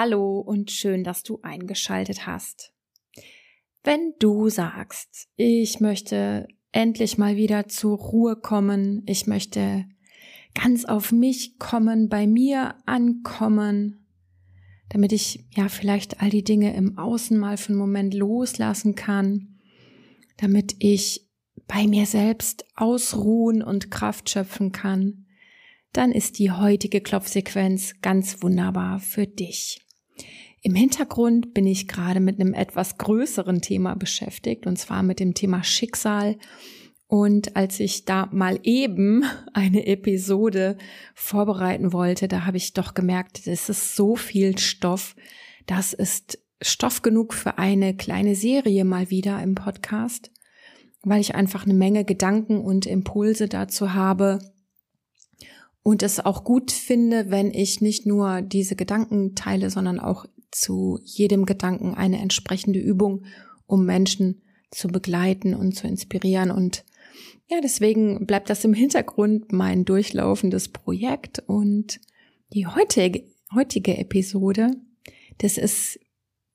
Hallo und schön, dass du eingeschaltet hast. Wenn du sagst, ich möchte endlich mal wieder zur Ruhe kommen, ich möchte ganz auf mich kommen, bei mir ankommen, damit ich ja vielleicht all die Dinge im Außen mal für einen Moment loslassen kann, damit ich bei mir selbst ausruhen und Kraft schöpfen kann, dann ist die heutige Klopfsequenz ganz wunderbar für dich. Im Hintergrund bin ich gerade mit einem etwas größeren Thema beschäftigt, und zwar mit dem Thema Schicksal. Und als ich da mal eben eine Episode vorbereiten wollte, da habe ich doch gemerkt, es ist so viel Stoff. Das ist Stoff genug für eine kleine Serie mal wieder im Podcast, weil ich einfach eine Menge Gedanken und Impulse dazu habe, und es auch gut finde, wenn ich nicht nur diese Gedanken teile, sondern auch zu jedem Gedanken eine entsprechende Übung, um Menschen zu begleiten und zu inspirieren. Und ja, deswegen bleibt das im Hintergrund mein durchlaufendes Projekt. Und die heutige, heutige Episode, das ist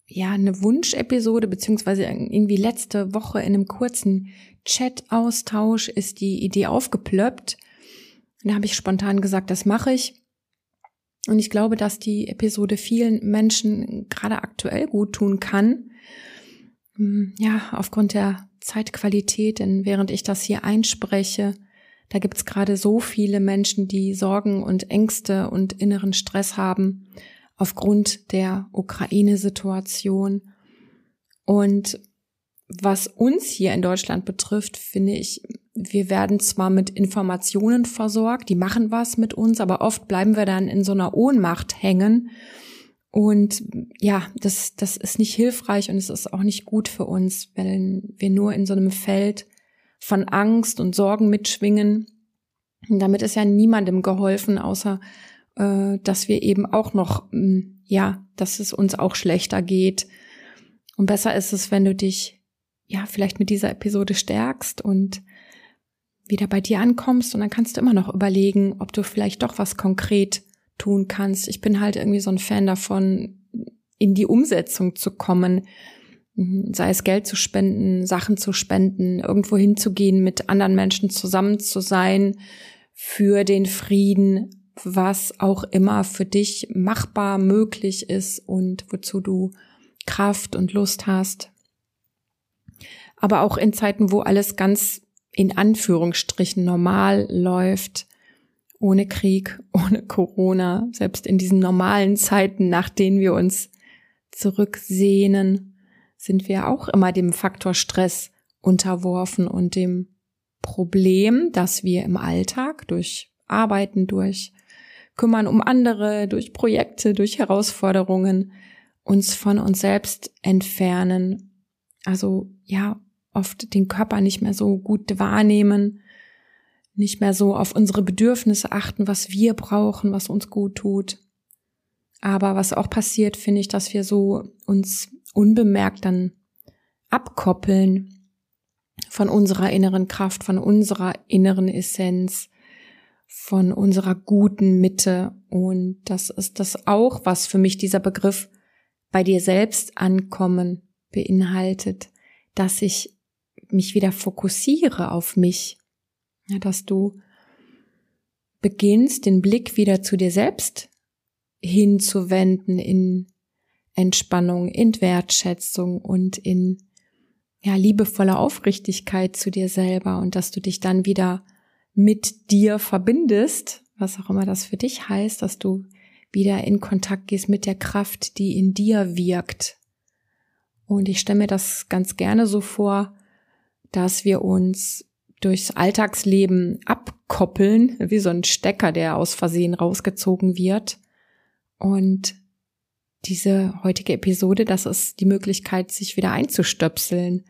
ja eine Wunschepisode, beziehungsweise irgendwie letzte Woche in einem kurzen Chat-Austausch ist die Idee aufgeplöppt und da habe ich spontan gesagt, das mache ich. Und ich glaube, dass die Episode vielen Menschen gerade aktuell gut tun kann. Hm, ja, aufgrund der Zeitqualität, denn während ich das hier einspreche, da gibt es gerade so viele Menschen, die Sorgen und Ängste und inneren Stress haben aufgrund der Ukraine-Situation. Und was uns hier in Deutschland betrifft, finde ich, wir werden zwar mit Informationen versorgt, die machen was mit uns, aber oft bleiben wir dann in so einer Ohnmacht hängen. Und ja, das, das ist nicht hilfreich und es ist auch nicht gut für uns, wenn wir nur in so einem Feld von Angst und Sorgen mitschwingen. Und damit ist ja niemandem geholfen, außer äh, dass wir eben auch noch, hm, ja, dass es uns auch schlechter geht. Und besser ist es, wenn du dich ja vielleicht mit dieser Episode stärkst und wieder bei dir ankommst und dann kannst du immer noch überlegen, ob du vielleicht doch was konkret tun kannst. Ich bin halt irgendwie so ein Fan davon, in die Umsetzung zu kommen, mhm, sei es Geld zu spenden, Sachen zu spenden, irgendwo hinzugehen, mit anderen Menschen zusammen zu sein, für den Frieden, was auch immer für dich machbar möglich ist und wozu du Kraft und Lust hast. Aber auch in Zeiten, wo alles ganz in Anführungsstrichen normal läuft, ohne Krieg, ohne Corona, selbst in diesen normalen Zeiten, nach denen wir uns zurücksehnen, sind wir auch immer dem Faktor Stress unterworfen und dem Problem, dass wir im Alltag durch Arbeiten, durch Kümmern um andere, durch Projekte, durch Herausforderungen uns von uns selbst entfernen. Also ja, oft den Körper nicht mehr so gut wahrnehmen, nicht mehr so auf unsere Bedürfnisse achten, was wir brauchen, was uns gut tut. Aber was auch passiert, finde ich, dass wir so uns unbemerkt dann abkoppeln von unserer inneren Kraft, von unserer inneren Essenz, von unserer guten Mitte. Und das ist das auch, was für mich dieser Begriff bei dir selbst ankommen beinhaltet, dass ich mich wieder fokussiere auf mich, ja, dass du beginnst, den Blick wieder zu dir selbst hinzuwenden in Entspannung, in Wertschätzung und in ja, liebevoller Aufrichtigkeit zu dir selber und dass du dich dann wieder mit dir verbindest, was auch immer das für dich heißt, dass du wieder in Kontakt gehst mit der Kraft, die in dir wirkt. Und ich stelle mir das ganz gerne so vor, dass wir uns durchs Alltagsleben abkoppeln, wie so ein Stecker, der aus Versehen rausgezogen wird. Und diese heutige Episode, das ist die Möglichkeit, sich wieder einzustöpseln,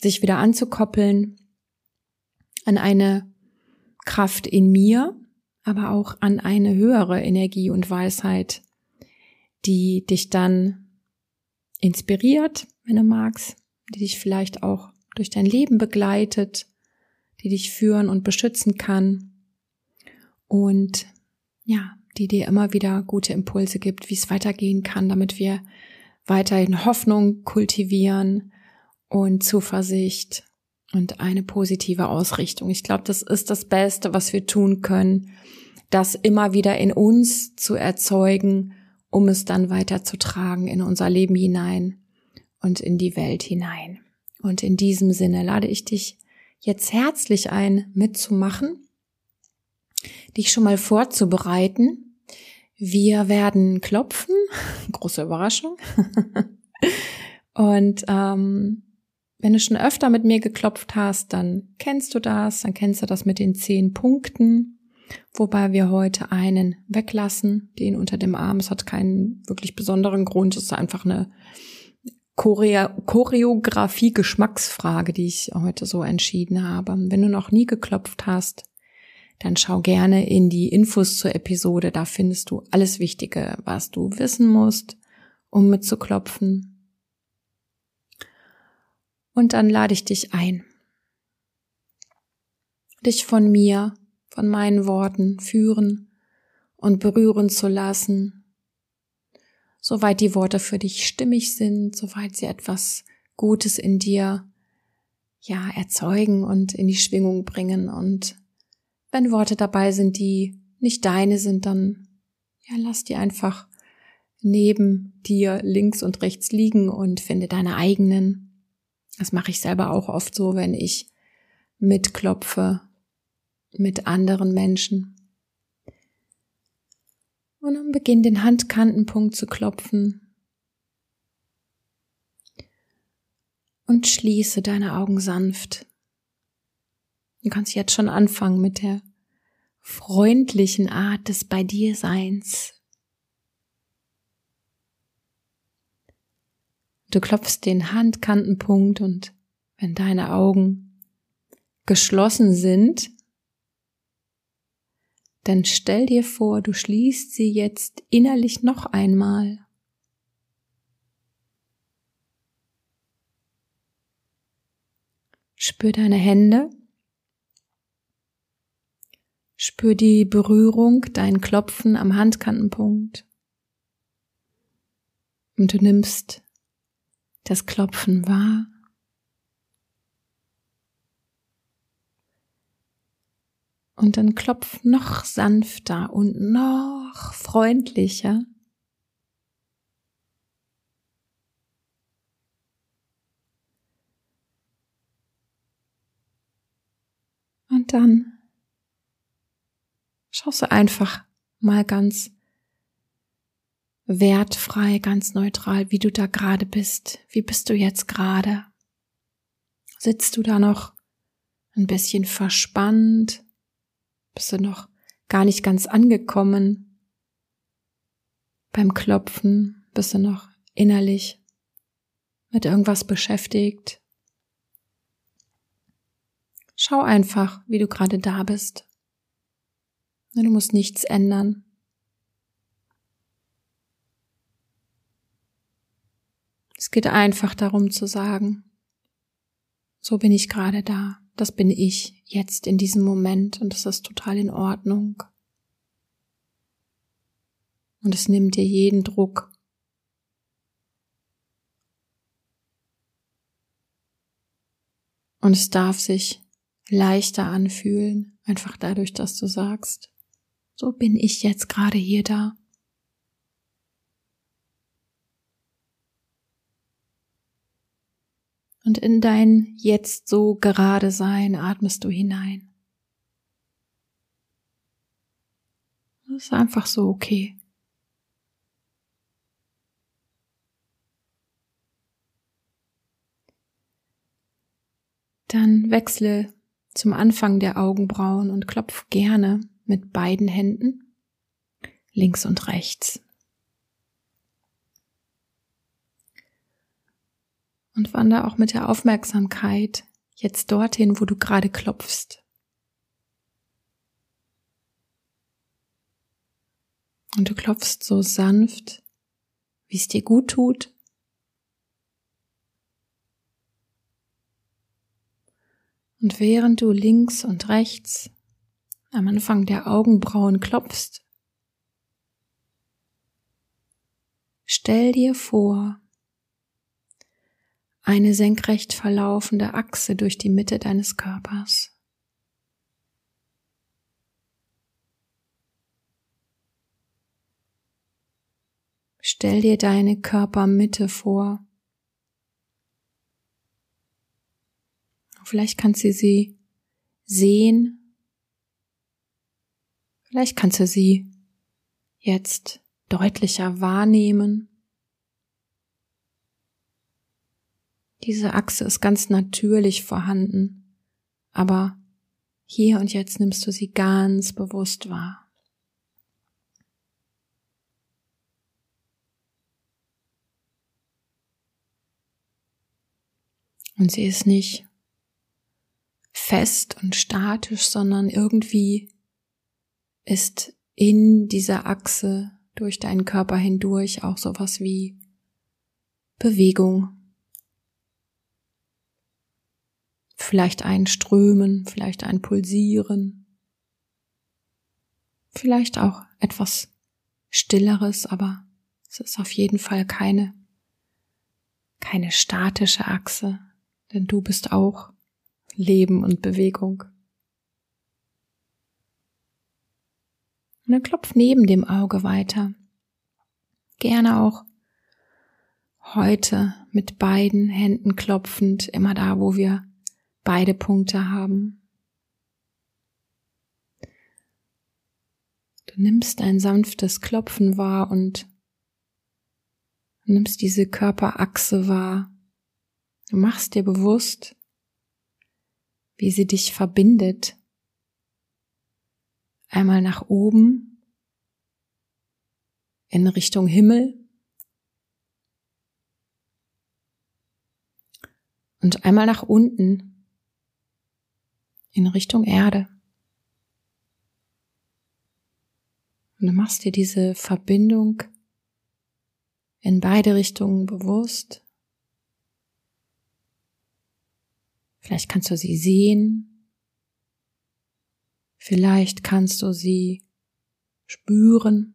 sich wieder anzukoppeln an eine Kraft in mir, aber auch an eine höhere Energie und Weisheit, die dich dann inspiriert, wenn du magst, die dich vielleicht auch durch dein Leben begleitet, die dich führen und beschützen kann. Und ja, die dir immer wieder gute Impulse gibt, wie es weitergehen kann, damit wir weiterhin Hoffnung kultivieren und Zuversicht und eine positive Ausrichtung. Ich glaube, das ist das Beste, was wir tun können, das immer wieder in uns zu erzeugen, um es dann weiterzutragen in unser Leben hinein und in die Welt hinein. Und in diesem Sinne lade ich dich jetzt herzlich ein, mitzumachen, dich schon mal vorzubereiten. Wir werden klopfen, große Überraschung. und ähm, wenn du schon öfter mit mir geklopft hast, dann kennst du das, dann kennst du das mit den zehn Punkten, wobei wir heute einen weglassen, den unter dem Arm. Es hat keinen wirklich besonderen Grund, es ist einfach eine Choreografie-Geschmacksfrage, die ich heute so entschieden habe. Wenn du noch nie geklopft hast, dann schau gerne in die Infos zur Episode, da findest du alles Wichtige, was du wissen musst, um mitzuklopfen. Und dann lade ich dich ein, dich von mir, von meinen Worten führen und berühren zu lassen, soweit die Worte für dich stimmig sind, soweit sie etwas Gutes in dir ja erzeugen und in die Schwingung bringen und wenn Worte dabei sind, die nicht deine sind, dann ja, lass die einfach neben dir links und rechts liegen und finde deine eigenen. Das mache ich selber auch oft so, wenn ich mitklopfe mit anderen Menschen. Und dann beginn den Handkantenpunkt zu klopfen. Und schließe deine Augen sanft. Du kannst jetzt schon anfangen mit der freundlichen Art des bei dir Seins. Du klopfst den Handkantenpunkt und wenn deine Augen geschlossen sind, dann stell dir vor, du schließt sie jetzt innerlich noch einmal. Spür deine Hände. Spür die Berührung, dein Klopfen am Handkantenpunkt. Und du nimmst das Klopfen wahr. Und dann klopf noch sanfter und noch freundlicher. Und dann schaust du einfach mal ganz wertfrei, ganz neutral, wie du da gerade bist. Wie bist du jetzt gerade? Sitzt du da noch ein bisschen verspannt? Bist du noch gar nicht ganz angekommen? Beim Klopfen bist du noch innerlich mit irgendwas beschäftigt? Schau einfach, wie du gerade da bist. Du musst nichts ändern. Es geht einfach darum zu sagen, so bin ich gerade da, das bin ich jetzt in diesem Moment und das ist total in Ordnung. Und es nimmt dir jeden Druck. Und es darf sich leichter anfühlen, einfach dadurch, dass du sagst, so bin ich jetzt gerade hier da. Und in dein jetzt so gerade Sein atmest du hinein. Das ist einfach so okay. Dann wechsle zum Anfang der Augenbrauen und klopf gerne mit beiden Händen links und rechts. Und wander auch mit der Aufmerksamkeit jetzt dorthin, wo du gerade klopfst. Und du klopfst so sanft, wie es dir gut tut. Und während du links und rechts am Anfang der Augenbrauen klopfst, Stell dir vor, eine senkrecht verlaufende Achse durch die Mitte deines Körpers. Stell dir deine Körpermitte vor. Vielleicht kannst du sie sehen. Vielleicht kannst du sie jetzt deutlicher wahrnehmen. Diese Achse ist ganz natürlich vorhanden, aber hier und jetzt nimmst du sie ganz bewusst wahr. Und sie ist nicht fest und statisch, sondern irgendwie ist in dieser Achse durch deinen Körper hindurch auch sowas wie Bewegung. Vielleicht ein Strömen, vielleicht ein Pulsieren. Vielleicht auch etwas Stilleres, aber es ist auf jeden Fall keine, keine statische Achse, denn du bist auch Leben und Bewegung. Und dann klopf neben dem Auge weiter. Gerne auch heute mit beiden Händen klopfend, immer da, wo wir beide Punkte haben. Du nimmst ein sanftes Klopfen wahr und nimmst diese Körperachse wahr. Du machst dir bewusst, wie sie dich verbindet. Einmal nach oben in Richtung Himmel und einmal nach unten in Richtung Erde. Und du machst dir diese Verbindung in beide Richtungen bewusst. Vielleicht kannst du sie sehen. Vielleicht kannst du sie spüren.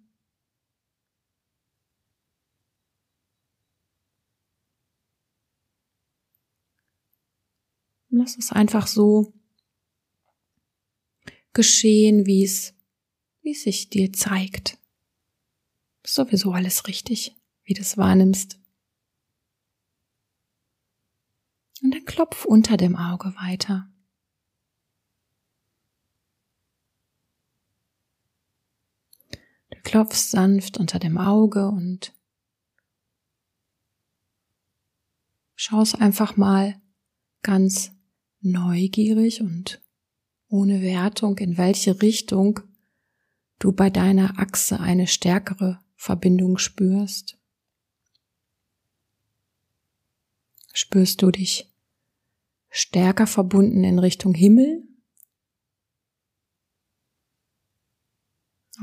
Lass es einfach so geschehen, wie es, wie sich dir zeigt. Ist sowieso alles richtig, wie du es wahrnimmst. Und dann klopf unter dem Auge weiter. Du klopfst sanft unter dem Auge und schaust einfach mal ganz neugierig und ohne Wertung, in welche Richtung du bei deiner Achse eine stärkere Verbindung spürst. Spürst du dich stärker verbunden in Richtung Himmel?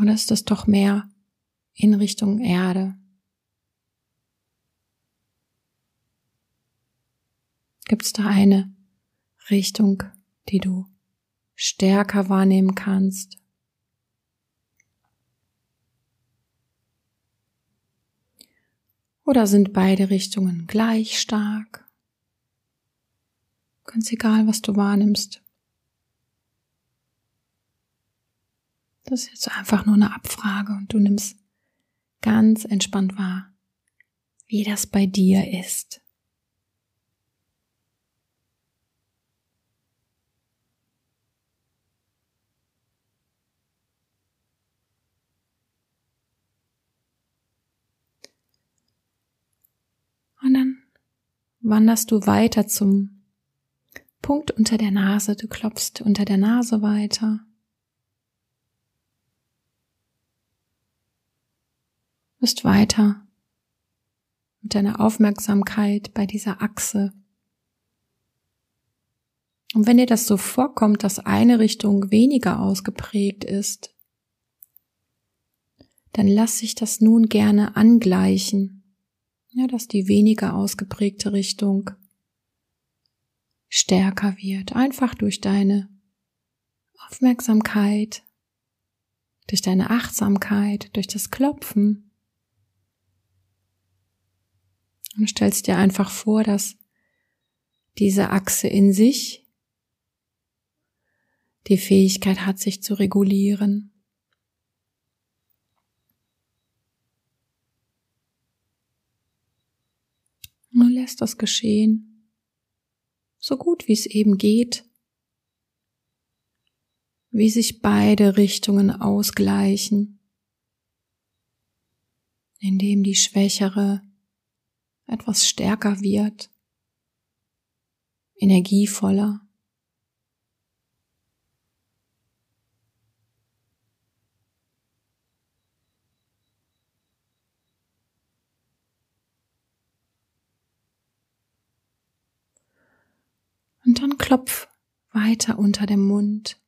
Oder ist es doch mehr in Richtung Erde? Gibt es da eine Richtung, die du stärker wahrnehmen kannst? Oder sind beide Richtungen gleich stark? Ganz egal, was du wahrnimmst. Das ist jetzt einfach nur eine Abfrage und du nimmst ganz entspannt wahr, wie das bei dir ist. Und dann wanderst du weiter zum Punkt unter der Nase, du klopfst unter der Nase weiter. Bist weiter mit deiner Aufmerksamkeit bei dieser Achse. Und wenn dir das so vorkommt, dass eine Richtung weniger ausgeprägt ist, dann lass sich das nun gerne angleichen. Ja, dass die weniger ausgeprägte Richtung stärker wird, einfach durch deine Aufmerksamkeit, durch deine Achtsamkeit, durch das Klopfen. Und stellst dir einfach vor, dass diese Achse in sich die Fähigkeit hat, sich zu regulieren. Nun lässt das geschehen, so gut wie es eben geht, wie sich beide Richtungen ausgleichen, indem die Schwächere etwas stärker wird, energievoller. Und dann klopf weiter unter dem Mund.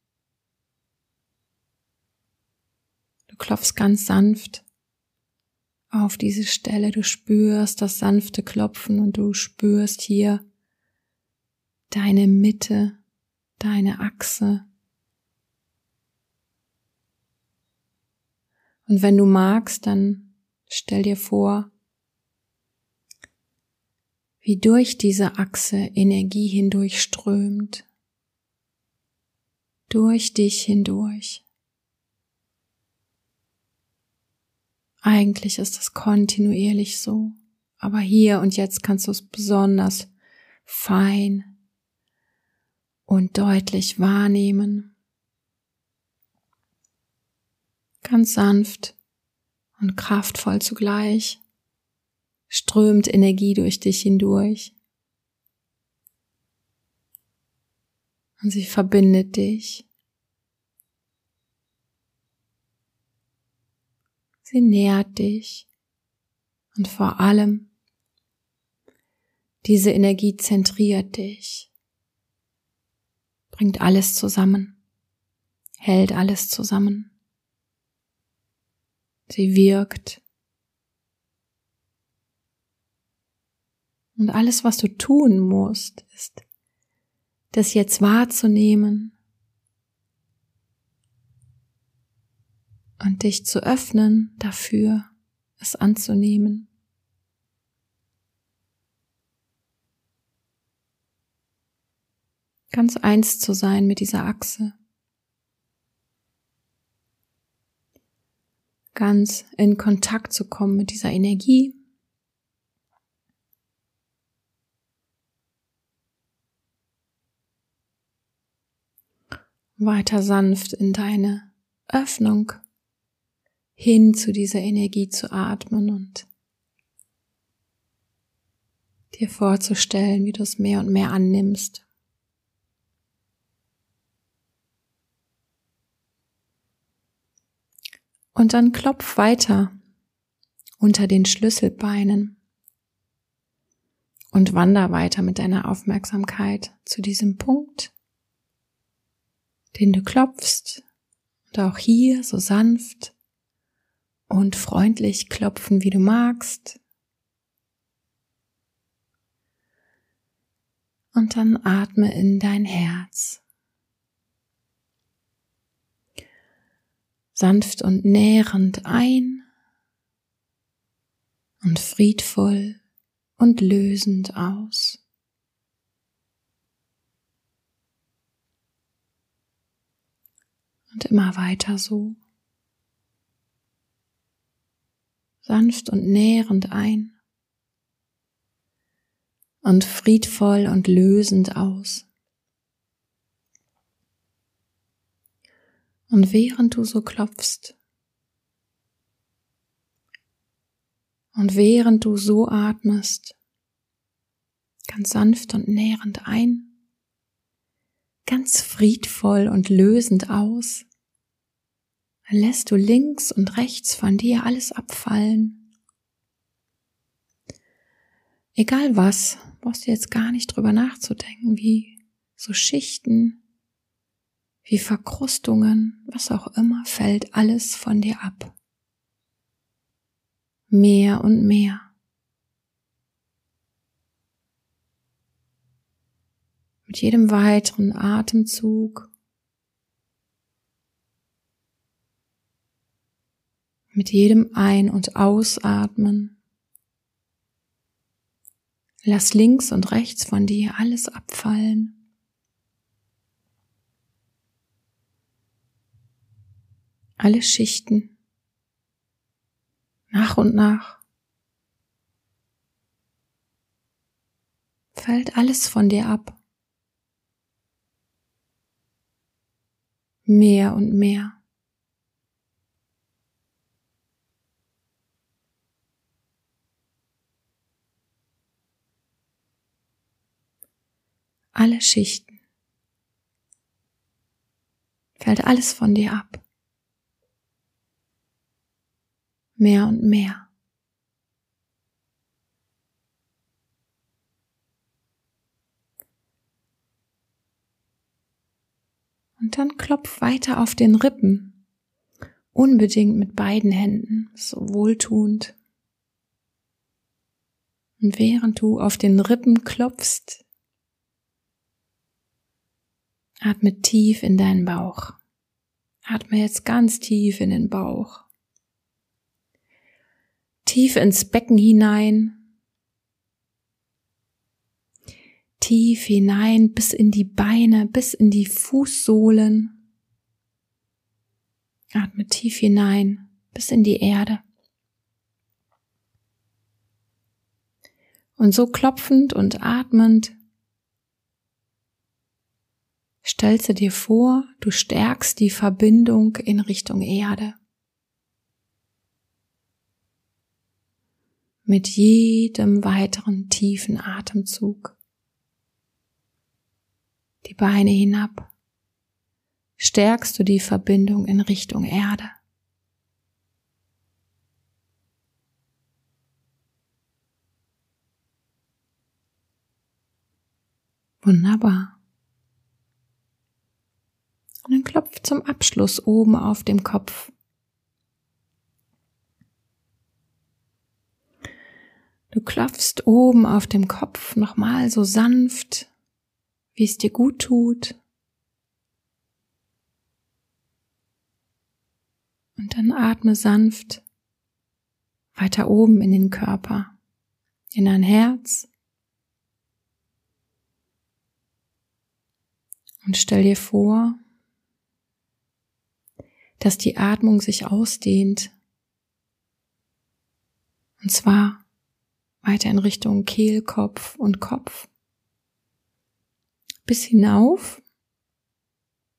Du klopfst ganz sanft auf diese Stelle. Du spürst das sanfte Klopfen und du spürst hier deine Mitte, deine Achse. Und wenn du magst, dann stell dir vor, wie durch diese Achse Energie hindurch strömt, durch dich hindurch. Eigentlich ist das kontinuierlich so, aber hier und jetzt kannst du es besonders fein und deutlich wahrnehmen. Ganz sanft und kraftvoll zugleich strömt Energie durch dich hindurch. Und sie verbindet dich. Sie nährt dich. Und vor allem, diese Energie zentriert dich, bringt alles zusammen, hält alles zusammen. Sie wirkt Und alles, was du tun musst, ist, das jetzt wahrzunehmen und dich zu öffnen dafür, es anzunehmen. Ganz eins zu sein mit dieser Achse. Ganz in Kontakt zu kommen mit dieser Energie, weiter sanft in deine Öffnung hin zu dieser Energie zu atmen und dir vorzustellen, wie du es mehr und mehr annimmst. Und dann klopf weiter unter den Schlüsselbeinen und wander weiter mit deiner Aufmerksamkeit zu diesem Punkt, den du klopfst und auch hier so sanft und freundlich klopfen, wie du magst. Und dann atme in dein Herz. Sanft und nährend ein und friedvoll und lösend aus. Und immer weiter so. Sanft und nährend ein. Und friedvoll und lösend aus. Und während du so klopfst, und während du so atmest, ganz sanft und nährend ein, ganz friedvoll und lösend aus, dann lässt du links und rechts von dir alles abfallen. Egal was, brauchst du jetzt gar nicht drüber nachzudenken, wie so Schichten, wie Verkrustungen, was auch immer, fällt alles von dir ab. Mehr und mehr. Mit jedem weiteren Atemzug mit jedem Ein- und Ausatmen Lass links und rechts von dir alles abfallen. Alle Schichten. Nach und nach. Fällt alles von dir ab. Mehr und mehr. alle Schichten. Fällt alles von dir ab. Mehr und mehr. Und dann klopf weiter auf den Rippen, unbedingt mit beiden Händen, so wohltuend. Und während du auf den Rippen klopfst, Atme tief in deinen Bauch. Atme jetzt ganz tief in den Bauch. Tief ins Becken hinein. Tief hinein bis in die Beine, bis in die Fußsohlen. Atme tief hinein bis in die Erde. Und so klopfend und atmend stellst du dir vor, du stärkst die Verbindung in Richtung Erde. Mit jedem weiteren tiefen Atemzug. Die Beine hinab. Stärkst du die Verbindung in Richtung Erde. Wunderbar. Und dann klopf zum Abschluss oben auf dem Kopf. Du klopfst oben auf dem Kopf nochmal so sanft, wie es dir gut tut. Und dann atme sanft weiter oben in den Körper, in dein Herz. Und stell dir vor, dass die Atmung sich ausdehnt. Und zwar weiter in Richtung Kehlkopf und Kopf. Bis hinauf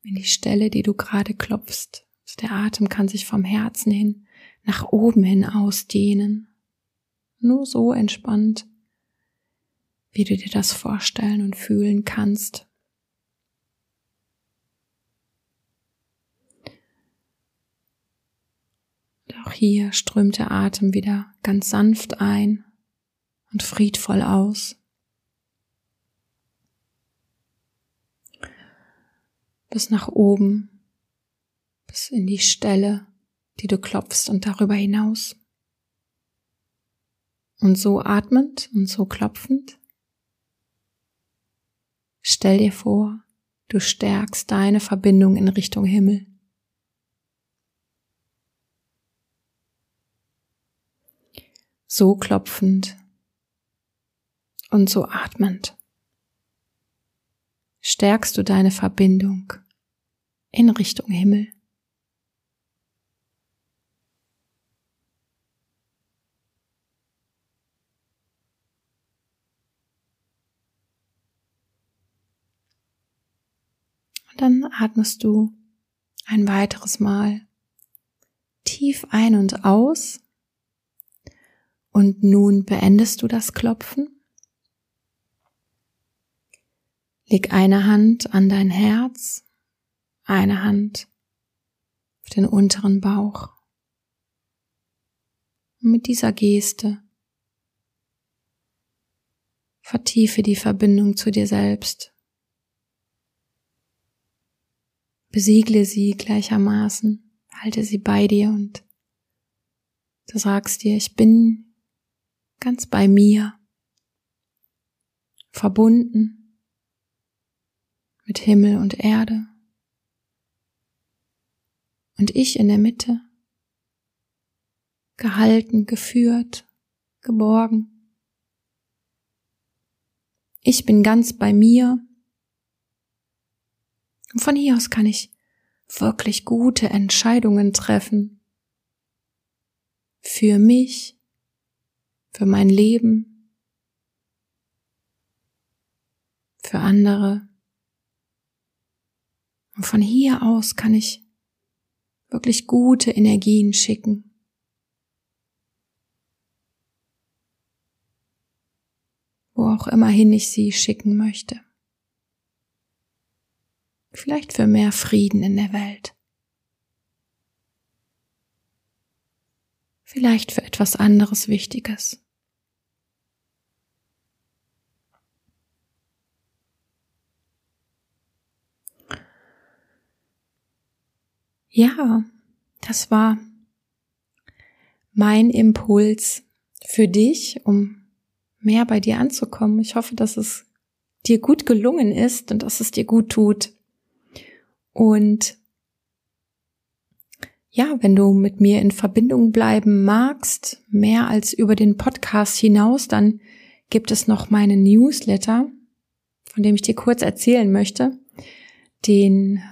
in die Stelle, die du gerade klopfst. Der Atem kann sich vom Herzen hin nach oben hin ausdehnen. Nur so entspannt, wie du dir das vorstellen und fühlen kannst. Auch hier strömt der Atem wieder ganz sanft ein und friedvoll aus. Bis nach oben, bis in die Stelle, die du klopfst und darüber hinaus. Und so atmend und so klopfend, stell dir vor, du stärkst deine Verbindung in Richtung Himmel. so klopfend und so atmend stärkst du deine Verbindung in Richtung Himmel. Und dann atmest du ein weiteres Mal tief ein und aus und nun beendest du das Klopfen. Leg eine Hand an dein Herz, eine Hand auf den unteren Bauch. Und mit dieser Geste vertiefe die Verbindung zu dir selbst. Besiegle sie gleichermaßen, halte sie bei dir und du sagst dir, ich bin ganz bei mir, verbunden mit Himmel und Erde und ich in der Mitte, gehalten, geführt, geborgen. Ich bin ganz bei mir. Und von hier aus kann ich wirklich gute Entscheidungen treffen. Für mich, für mein Leben, für andere. Und von hier aus kann ich wirklich gute Energien schicken. Wo auch immerhin ich sie schicken möchte. Vielleicht für mehr Frieden in der Welt. Vielleicht für etwas anderes Wichtiges. Ja, das war mein Impuls für dich, um mehr bei dir anzukommen. Ich hoffe, dass es dir gut gelungen ist und dass es dir gut tut. Und ja, wenn du mit mir in Verbindung bleiben magst, mehr als über den Podcast hinaus, dann gibt es noch meinen Newsletter, von dem ich dir kurz erzählen möchte. Den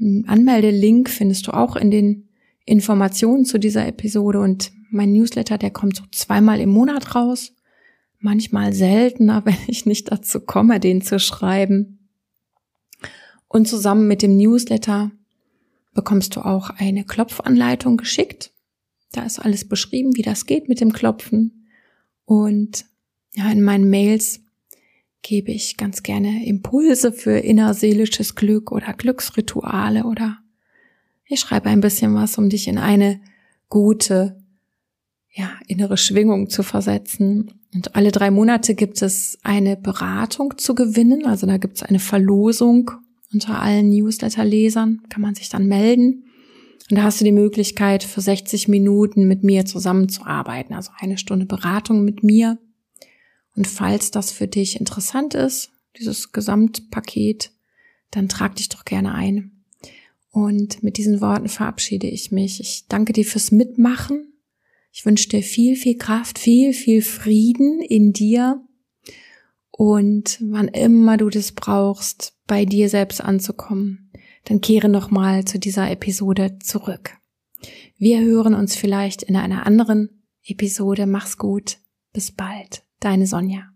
Anmeldelink findest du auch in den Informationen zu dieser Episode und mein Newsletter, der kommt so zweimal im Monat raus. Manchmal seltener, wenn ich nicht dazu komme, den zu schreiben. Und zusammen mit dem Newsletter bekommst du auch eine Klopfanleitung geschickt. Da ist alles beschrieben, wie das geht mit dem Klopfen. Und ja, in meinen Mails gebe ich ganz gerne Impulse für innerseelisches Glück oder Glücksrituale oder ich schreibe ein bisschen was, um dich in eine gute, ja, innere Schwingung zu versetzen. Und alle drei Monate gibt es eine Beratung zu gewinnen. Also da gibt es eine Verlosung unter allen Newsletter-Lesern. Kann man sich dann melden. Und da hast du die Möglichkeit, für 60 Minuten mit mir zusammenzuarbeiten. Also eine Stunde Beratung mit mir und falls das für dich interessant ist, dieses Gesamtpaket, dann trag dich doch gerne ein. Und mit diesen Worten verabschiede ich mich. Ich danke dir fürs Mitmachen. Ich wünsche dir viel, viel Kraft, viel, viel Frieden in dir. Und wann immer du das brauchst, bei dir selbst anzukommen, dann kehre nochmal zu dieser Episode zurück. Wir hören uns vielleicht in einer anderen Episode. Mach's gut. Bis bald. Deine Sonja.